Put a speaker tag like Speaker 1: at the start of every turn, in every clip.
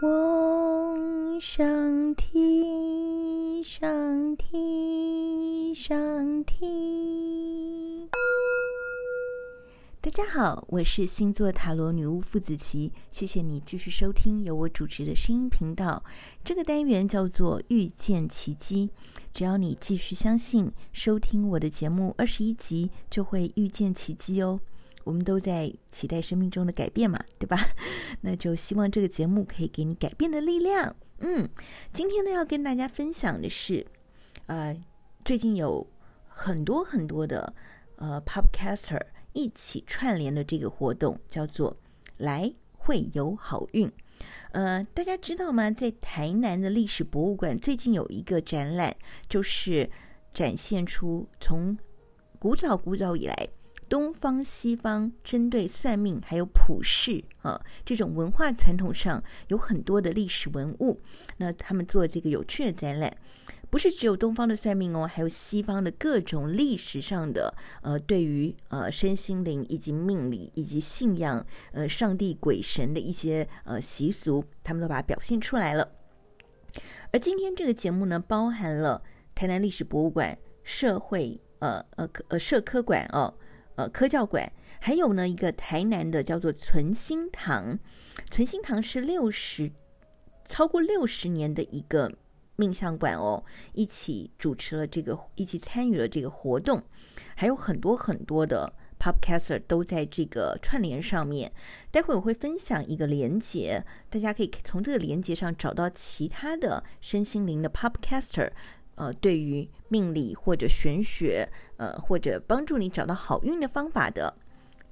Speaker 1: 嗡，上提，上提，上提。大家好，我是星座塔罗女巫傅子琪，谢谢你继续收听由我主持的声音频道。这个单元叫做遇见奇迹，只要你继续相信，收听我的节目二十一集，就会遇见奇迹哦。我们都在期待生命中的改变嘛，对吧？那就希望这个节目可以给你改变的力量。嗯，今天呢要跟大家分享的是，呃，最近有很多很多的呃 Podcaster 一起串联的这个活动，叫做“来会有好运”。呃，大家知道吗？在台南的历史博物馆最近有一个展览，就是展现出从古早古早以来。东方西方针对算命还有普世啊这种文化传统上有很多的历史文物，那他们做这个有趣的展览，不是只有东方的算命哦，还有西方的各种历史上的呃对于呃身心灵以及命理以及信仰呃上帝鬼神的一些呃习俗，他们都把它表现出来了。而今天这个节目呢，包含了台南历史博物馆、社会呃呃呃社科馆哦。呃，科教馆还有呢，一个台南的叫做存心堂，存心堂是六十超过六十年的一个命相馆哦，一起主持了这个，一起参与了这个活动，还有很多很多的 Podcaster 都在这个串联上面。待会我会分享一个连接，大家可以从这个连接上找到其他的身心灵的 Podcaster。呃，对于命理或者玄学，呃，或者帮助你找到好运的方法的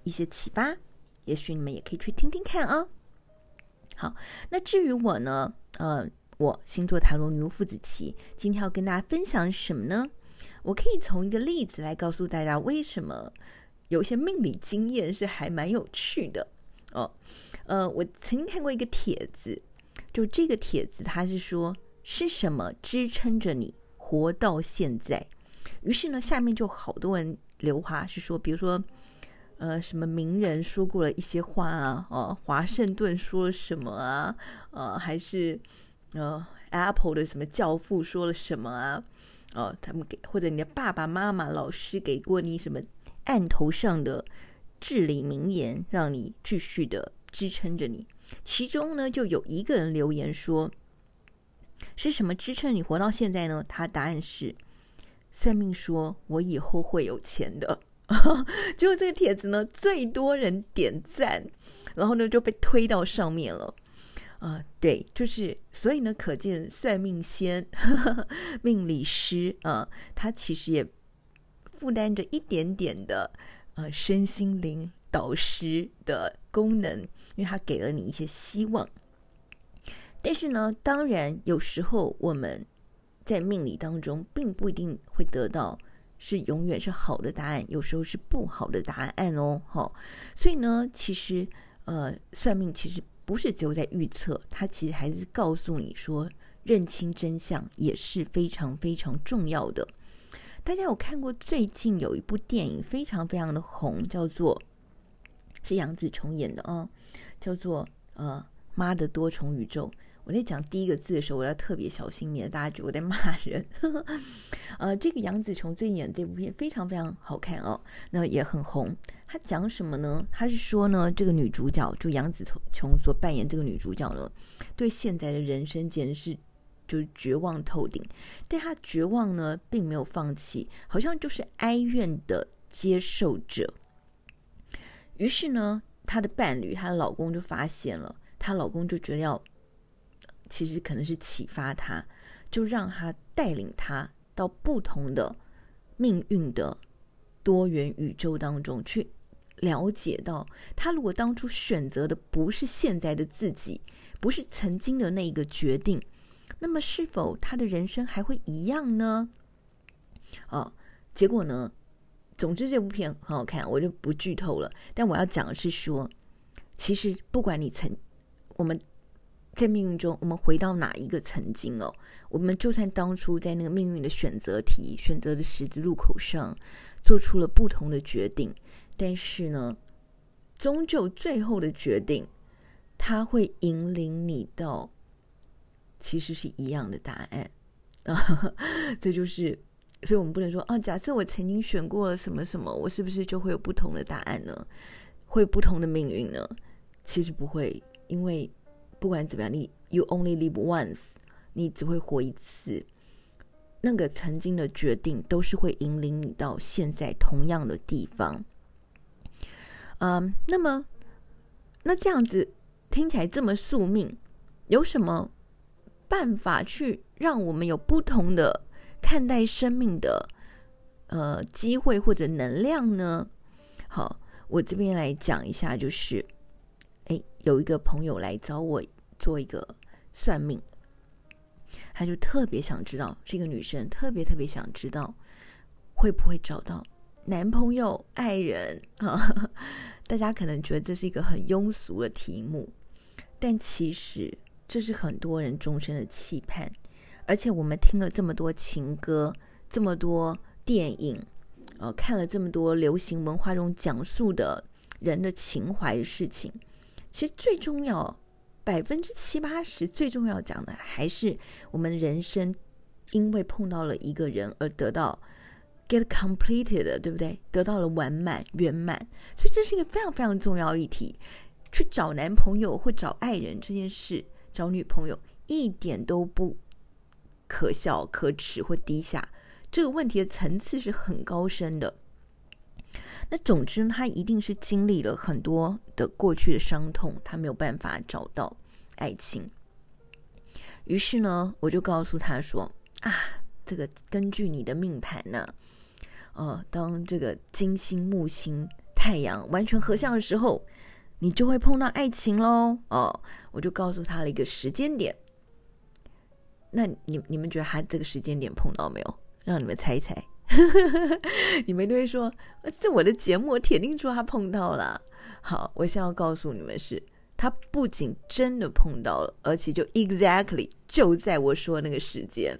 Speaker 1: 一些启发，也许你们也可以去听听看啊、好，那至于我呢，呃，我星座塔罗女巫傅子綺，今天要跟大家分享什么呢？我可以从一个例子来告诉大家，为什么有一些命理经验是还蛮有趣的哦。呃，我曾经看过一个帖子，就这个帖子，它是说是什么支撑着你活到现在，于是呢，下面就好多人留话是说，比如说，呃，什么名人说过了一些话啊，哦、华盛顿说了什么啊，呃，还是呃，Apple 的什么教父说了什么啊，哦、他们给或者你的爸爸妈妈、老师给过你什么案头上的至理名言，让你继续的支撑着你。其中呢，就有一个人留言说。是什么支撑你活到现在呢？他答案是算命说我以后会有钱的。结果这个帖子呢，最多人点赞，然后呢就被推到上面了。啊、对，就是所以呢，可见算命仙、命理师啊、他其实也负担着一点点的呃身心灵导师的功能，因为他给了你一些希望。但是呢，当然有时候我们在命理当中并不一定会得到是永远是好的答案，有时候是不好的答案哦。好，所以呢，其实呃，算命其实不是只有在预测，它其实还是告诉你说，认清真相也是非常非常重要的。大家有看过最近有一部电影非常非常的红，叫做是杨紫琼演的、哦，叫做呃妈的多重宇宙。我在讲第一个字的时候，我要特别小心，免得大家觉得我在骂人。呃，这个杨紫琼最近演这部片非常非常好看哦，那也很红。他讲什么呢？他是说呢，这个女主角就杨紫琼所扮演这个女主角呢，对现在的人生简直是就是绝望透顶。但她绝望呢，并没有放弃，好像就是哀怨的接受者。于是呢，她的伴侣，她的老公就发现了，她老公就觉得要。其实可能是启发他，就让他带领他到不同的命运的多元宇宙当中去了解到，他如果当初选择的不是现在的自己，不是曾经的那一个决定，那么是否他的人生还会一样呢？哦，结果呢？总之这部片很好看，我就不剧透了。但我要讲的是说，其实不管你曾我们。在命运中，我们回到哪一个曾经哦？我们就算当初在那个命运的选择题、选择的十字路口上，做出了不同的决定，但是呢，终究最后的决定，它会引领你到其实是一样的答案啊。这就是，所以我们不能说啊，假设我曾经选过了什么什么，我是不是就会有不同的答案呢？会不同的命运呢？其实不会，因为不管怎么样，你 you only live once，你只会活一次。那个曾经的决定都是会引领你到现在同样的地方。嗯，那么那这样子听起来这么宿命，有什么办法去让我们有不同的看待生命的呃机会或者能量呢？好，我这边来讲一下，就是哎，有一个朋友来找我做一个算命。他就特别想知道，这个女生特别特别想知道，会不会找到男朋友、爱人啊？大家可能觉得这是一个很庸俗的题目，但其实这是很多人终身的期盼。而且我们听了这么多情歌，这么多电影，呃，看了这么多流行文化中讲述的人的情怀的事情，其实最重要。百分之七八十最重要讲的还是我们人生，因为碰到了一个人而得到 get completed，对不对？得到了完满圆满，所以这是一个非常非常重要议题。去找男朋友或找爱人这件事，找女朋友一点都不可笑、可耻或低下。这个问题的层次是很高深的。那总之，他一定是经历了很多的过去的伤痛，他没有办法找到爱情。于是呢，我就告诉他说：“啊，这个根据你的命盘呢，呃，当这个金星、木星、太阳完全合相的时候，你就会碰到爱情喽。”哦，我就告诉他了一个时间点。那你你们觉得他这个时间点碰到没有？让你们猜一猜。你们都会说，这我的节目，铁定说他碰到了。好，我想要告诉你们是，他不仅真的碰到了，而且就 exactly 就在我说那个时间。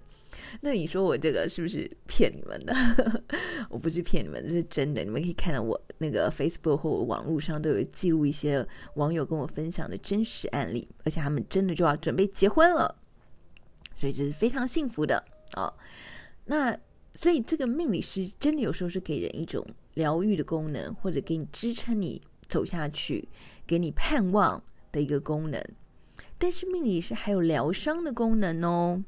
Speaker 1: 那你说我这个是不是骗你们的？我不是骗你们，这是真的。你们可以看到我那个 Facebook 或网络上都有记录一些网友跟我分享的真实案例，而且他们真的就要准备结婚了，所以这是非常幸福的哦。那。所以，这个命理师真的有时候是给人一种疗愈的功能，或者给你支撑你走下去，给你盼望的一个功能。但是，命理师还有疗伤的功能哦。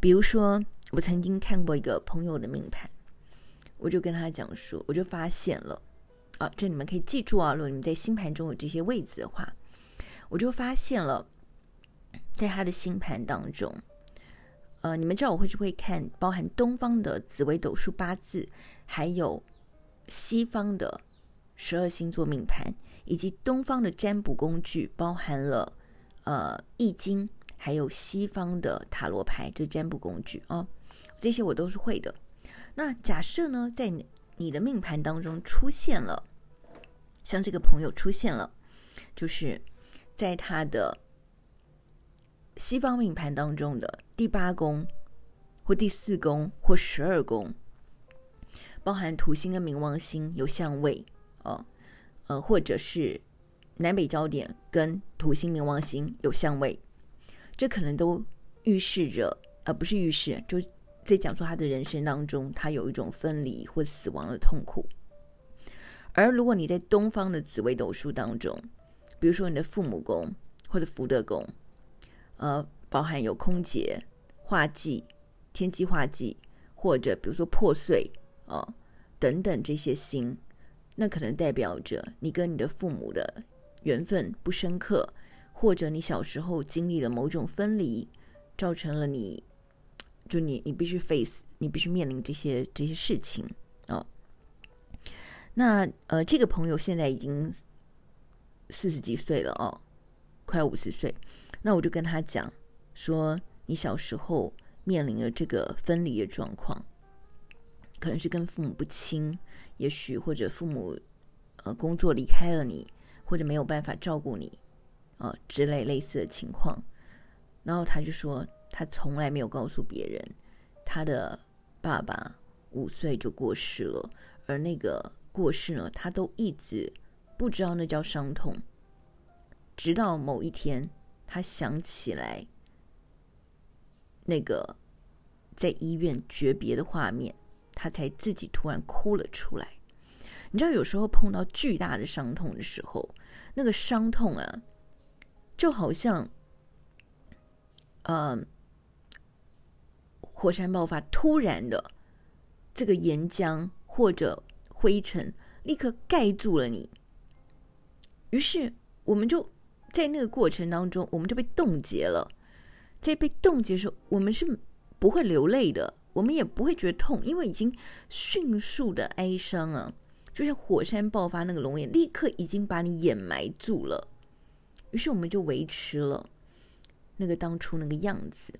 Speaker 1: 比如说，我曾经看过一个朋友的命盘，我就跟他讲说，我就发现了啊，这你们可以记住啊，如果你们在星盘中有这些位置的话，我就发现了，在他的星盘当中。呃，你们知道我会是会看包含东方的紫微斗数八字，还有西方的十二星座命盘，以及东方的占卜工具，包含了呃易经，还有西方的塔罗牌，这占卜工具啊、这些我都是会的。那假设呢，在你的命盘当中出现了，像这个朋友出现了，就是在他的。西方命盘当中的第八宫，或第四宫，或十二宫，包含土星跟冥王星有相位哦，呃，或者是南北焦点跟土星、冥王星有相位，这可能都预示着，而、呃、不是预示，就在讲说他的人生当中，他有一种分离或死亡的痛苦。而如果你在东方的紫微斗数当中，比如说你的父母宫或者福德宫。呃，包含有空劫、化忌、天机化忌，或者比如说破碎哦、呃、等等这些星，那可能代表着你跟你的父母的缘分不深刻，或者你小时候经历了某种分离，造成了你，就你你必须 face，你必须面临这些这些事情哦。那呃，这个朋友现在已经四十几岁了哦，快五十岁。那我就跟他讲说，你小时候面临了这个分离的状况，可能是跟父母不亲，也许或者父母呃工作离开了你，或者没有办法照顾你，啊、之类类似的情况。然后他就说，他从来没有告诉别人，他的爸爸五岁就过世了，而那个过世呢，他都一直不知道那叫伤痛，直到某一天。他想起来，那个在医院诀别的画面，他才自己突然哭了出来。你知道，有时候碰到巨大的伤痛的时候，那个伤痛啊，就好像，呃，火山爆发突然的这个岩浆或者灰尘立刻盖住了你，于是我们就在那个过程当中，我们就被冻结了。在被冻结的时候，我们是不会流泪的，我们也不会觉得痛，因为已经迅速的哀伤啊。就像火山爆发那个熔岩，立刻已经把你掩埋住了。于是我们就维持了那个当初那个样子，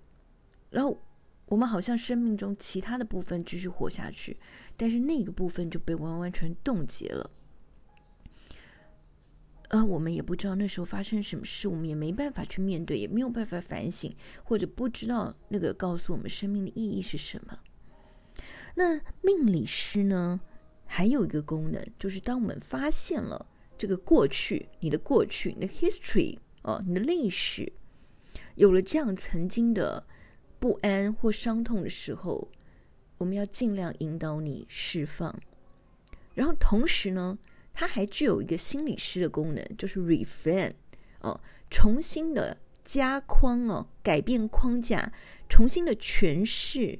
Speaker 1: 然后我们好像生命中其他的部分继续活下去，但是那个部分就被完完全冻结了。呃，我们也不知道那时候发生什么事，我们也没办法去面对，也没有办法反省，或者不知道那个告诉我们生命的意义是什么。那命理师呢？还有一个功能，就是当我们发现了这个过去，你的过去，你的 history 哦，你的历史，有了这样曾经的不安或伤痛的时候，我们要尽量引导你释放。然后同时呢，它还具有一个心理师的功能，就是 reframe 哦，重新的加框哦，改变框架，重新的诠释。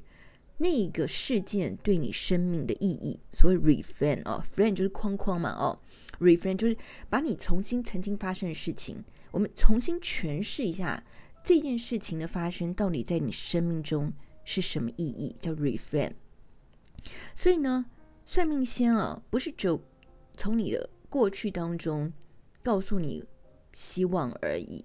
Speaker 1: 那个事件对你生命的意义，所谓 reframe 哦，frame 就是框框嘛哦，reframe 就是把你重新曾经发生的事情，我们重新诠释一下这件事情的发生到底在你生命中是什么意义，叫 reframe。所以呢，算命先啊，不是只有从你的过去当中告诉你希望而已。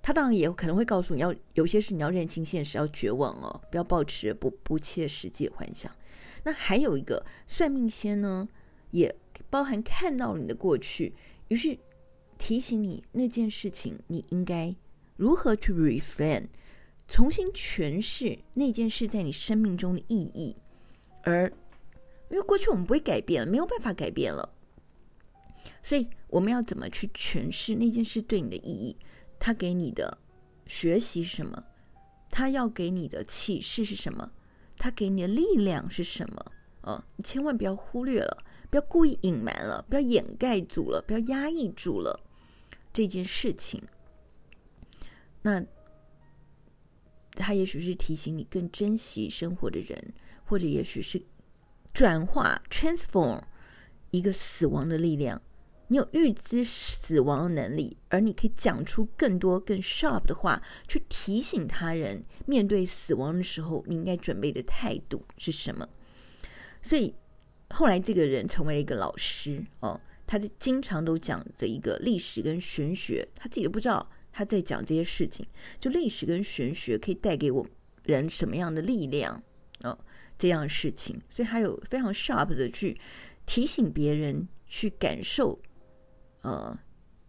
Speaker 1: 他当然也可能会告诉你要有些事你要认清现实，要绝望哦，不要抱持不不切实际的幻想。那还有一个算命先呢，也包含看到了你的过去，于是提醒你那件事情你应该如何去 reframe，重新诠释那件事在你生命中的意义。而因为过去我们不会改变了，没有办法改变了，所以我们要怎么去诠释那件事对你的意义？他给你的学习是什么？他要给你的启示是什么？他给你的力量是什么？哦，你千万不要忽略了，不要故意隐瞒了，不要掩盖住了，不要压抑住了这件事情。那他也许是提醒你更珍惜生活的人，或者也许是转化 （transform） 一个死亡的力量。你有预知死亡的能力，而你可以讲出更多更 sharp 的话，去提醒他人面对死亡的时候，你应该准备的态度是什么。所以后来这个人成为了一个老师哦，他就经常都讲这一个历史跟玄学，他自己都不知道他在讲这些事情。就历史跟玄学可以带给我人什么样的力量哦，这样事情，所以他有非常 sharp 的去提醒别人去感受。呃，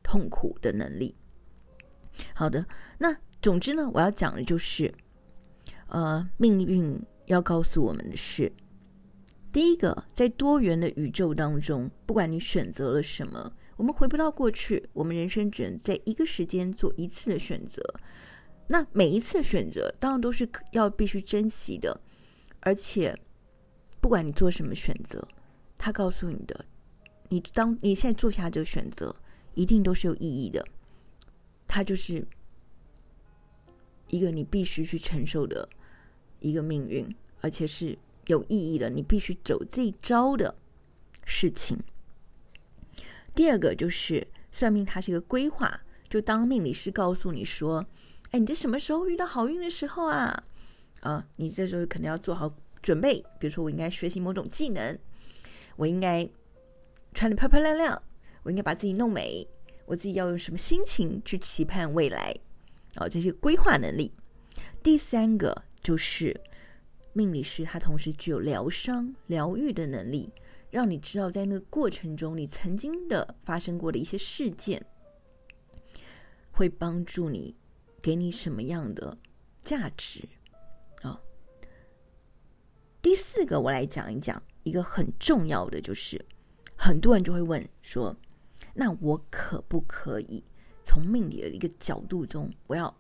Speaker 1: 痛苦的能力。好的，那总之呢，我要讲的就是，呃，命运要告诉我们的是，第一个，在多元的宇宙当中，不管你选择了什么，我们回不到过去，我们人生只能在一个时间做一次的选择。那每一次选择，当然都是要必须珍惜的，而且，不管你做什么选择，他告诉你的。你当你现在做下这个选择，一定都是有意义的。它就是一个你必须去承受的一个命运，而且是有意义的。你必须走这一招的事情。第二个就是算命，它是一个规划。就当命理师告诉你说：“哎，你这什么时候遇到好运的时候啊？啊，你这时候可能要做好准备。比如说，我应该学习某种技能，我应该。”穿得漂漂亮亮，我应该把自己弄美。我自己要用什么心情去期盼未来？哦，这些规划能力。第三个就是命理师，他同时具有疗伤、疗愈的能力，让你知道在那个过程中你曾经的发生过的一些事件，会帮助你，给你什么样的价值？第四个我来讲一讲一个很重要的就是。很多人就会问说：“那我可不可以从命理的一个角度中，我要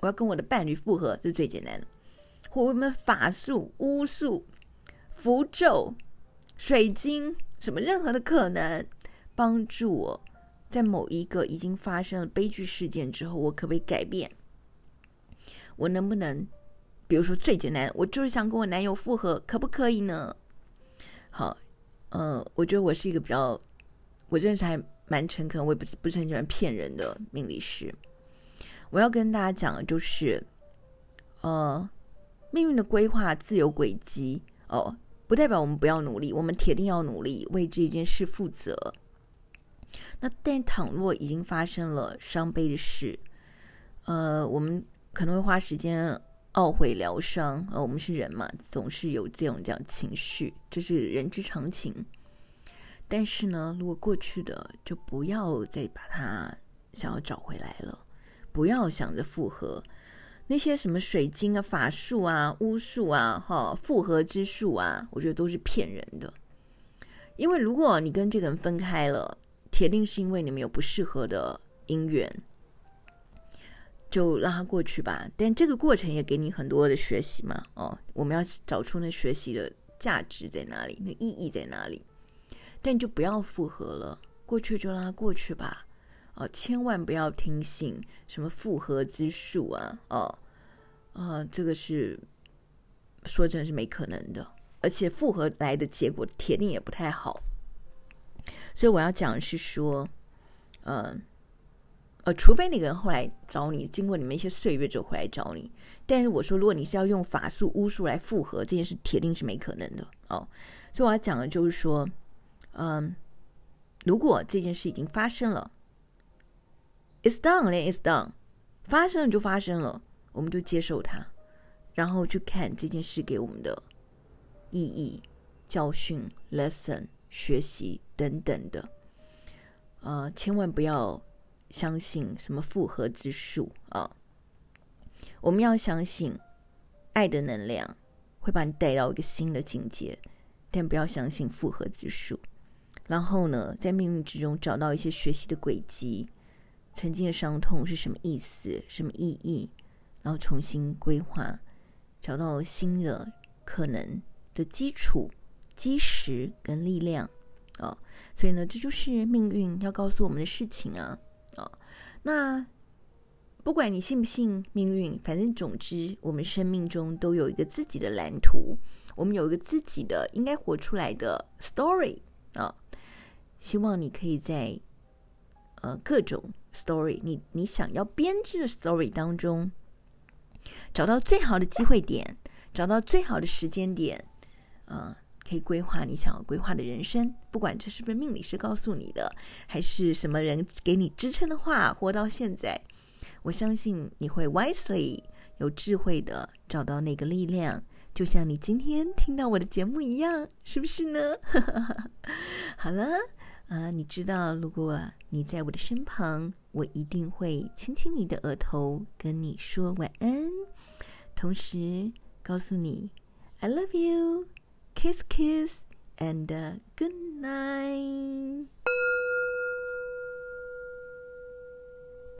Speaker 1: 我要跟我的伴侣复合，这是最简单的。或我们法术、巫术、符咒、水晶，什么任何的可能，帮助我在某一个已经发生了悲剧事件之后，我可不可以改变？我能不能，比如说最简单，我就是想跟我男友复合，可不可以呢？好，嗯、呃，我觉得我是一个比较，我认识还蛮诚恳，我也不不是很喜欢骗人的命理师。我要跟大家讲的就是，呃，命运的规划自有轨迹哦，不代表我们不要努力，我们铁定要努力为这一件事负责。那但倘若已经发生了伤悲的事，呃，我们可能会花时间懊悔疗伤。呃，我们是人嘛，总是有这种这样情绪，这是人之常情。但是呢，如果过去的就不要再把它想要找回来了。不要想着复合，那些什么水晶啊、法术啊、巫术啊、哈复合之术啊，我觉得都是骗人的。因为如果你跟这个人分开了，铁定是因为你们有不适合的姻缘，就让他过去吧。但这个过程也给你很多的学习嘛。哦，我们要找出那学习的价值在哪里，那意义在哪里。但就不要复合了，过去就让他过去吧。哦，千万不要听信什么复合之术啊！哦，呃，这个是说真的是没可能的，而且复合来的结果铁定也不太好。所以我要讲的是说，嗯、呃，除非那个人后来找你，经过你们一些岁月之后回来找你。但是我说，如果你是要用法术巫术来复合，这件事铁定是没可能的哦。所以我要讲的就是说，嗯、如果这件事已经发生了。It's done, it's done，发生了就发生了，我们就接受它，然后去看这件事给我们的意义、教训、lesson、学习等等的。呃，千万不要相信什么复合之术啊！我们要相信爱的能量会把你带到一个新的境界，但不要相信复合之术。然后呢，在命运之中找到一些学习的轨迹。曾经的伤痛是什么意思？什么意义？然后重新规划，找到新的可能的基础、基石跟力量哦。所以呢，这就是命运要告诉我们的事情啊！那不管你信不信命运，反正总之，我们生命中都有一个自己的蓝图，我们有一个自己的应该活出来的 story 啊，希望你可以在呃各种。story，你你想要编织的 story 当中，找到最好的机会点，找到最好的时间点，啊、可以规划你想要规划的人生。不管这是不是命理师告诉你的，还是什么人给你支撑的话，活到现在，我相信你会 wisely 有智慧的找到那个力量，就像你今天听到我的节目一样，是不是呢？好了。啊，你知道，如果你在我的身旁，我一定会亲亲你的额头，跟你说晚安，同时告诉你 I love you kiss kiss, and uh, good night。